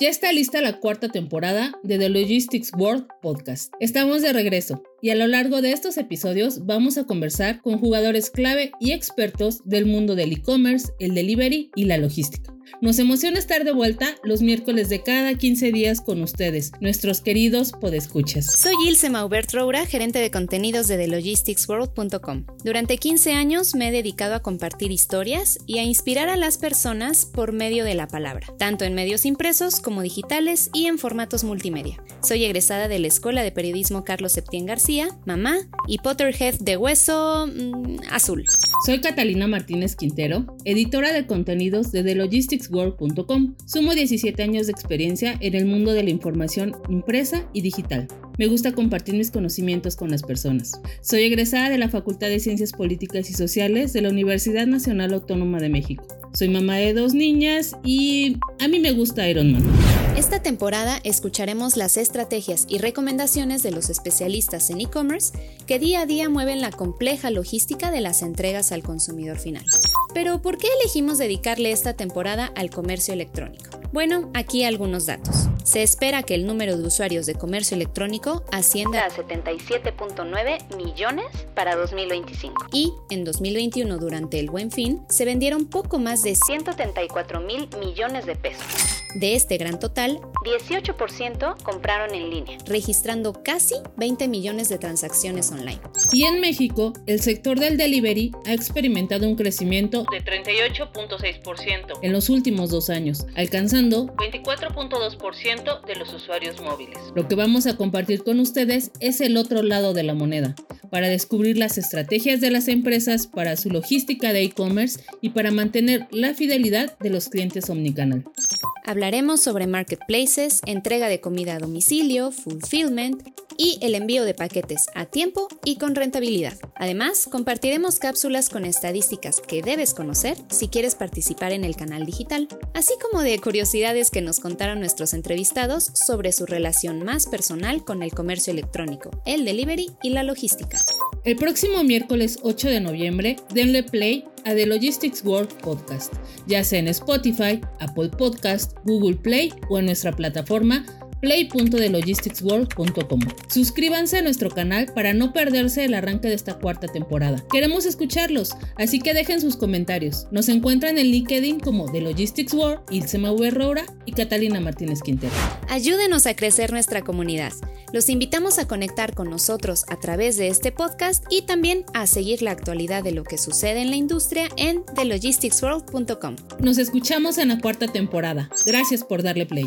Ya está lista la cuarta temporada de The Logistics World Podcast. Estamos de regreso y a lo largo de estos episodios vamos a conversar con jugadores clave y expertos del mundo del e-commerce, el delivery y la logística. Nos emociona estar de vuelta los miércoles de cada 15 días con ustedes, nuestros queridos podescuchas. Soy Ilse Maubert Roura, gerente de contenidos de TheLogisticsWorld.com. Durante 15 años me he dedicado a compartir historias y a inspirar a las personas por medio de la palabra, tanto en medios impresos como digitales y en formatos multimedia. Soy egresada de la Escuela de Periodismo Carlos Septién García, mamá y Potterhead de hueso mm, azul. Soy Catalina Martínez Quintero, editora de contenidos de TheLogisticsWorld.com. Sumo 17 años de experiencia en el mundo de la información impresa y digital. Me gusta compartir mis conocimientos con las personas. Soy egresada de la Facultad de Ciencias Políticas y Sociales de la Universidad Nacional Autónoma de México. Soy mamá de dos niñas y a mí me gusta Iron Man. Esta temporada escucharemos las estrategias y recomendaciones de los especialistas en e-commerce que día a día mueven la compleja logística de las entregas al consumidor final. Pero ¿por qué elegimos dedicarle esta temporada al comercio electrónico? Bueno, aquí algunos datos. Se espera que el número de usuarios de comercio electrónico ascienda a 77.9 millones para 2025. Y en 2021, durante el Buen Fin, se vendieron poco más de 134 mil millones de pesos. De este gran total, 18% compraron en línea, registrando casi 20 millones de transacciones online. Y en México, el sector del delivery ha experimentado un crecimiento de 38.6% en los últimos dos años, alcanzando 24.2% de los usuarios móviles. Lo que vamos a compartir con ustedes es el otro lado de la moneda, para descubrir las estrategias de las empresas para su logística de e-commerce y para mantener la fidelidad de los clientes omnicanal. Hablaremos sobre marketplaces, entrega de comida a domicilio, fulfillment y el envío de paquetes a tiempo y con rentabilidad. Además, compartiremos cápsulas con estadísticas que debes conocer si quieres participar en el canal digital, así como de curiosidades que nos contaron nuestros entrevistados sobre su relación más personal con el comercio electrónico, el delivery y la logística. El próximo miércoles 8 de noviembre, denle play a The Logistics World Podcast, ya sea en Spotify, Apple Podcast, Google Play o en nuestra plataforma play.thelogisticsworld.com. Suscríbanse a nuestro canal para no perderse el arranque de esta cuarta temporada. Queremos escucharlos, así que dejen sus comentarios. Nos encuentran en LinkedIn como The Logistics World, Ilsema V. Roura y Catalina Martínez Quintero. Ayúdenos a crecer nuestra comunidad. Los invitamos a conectar con nosotros a través de este podcast y también a seguir la actualidad de lo que sucede en la industria en thelogisticsworld.com. Nos escuchamos en la cuarta temporada. Gracias por darle play.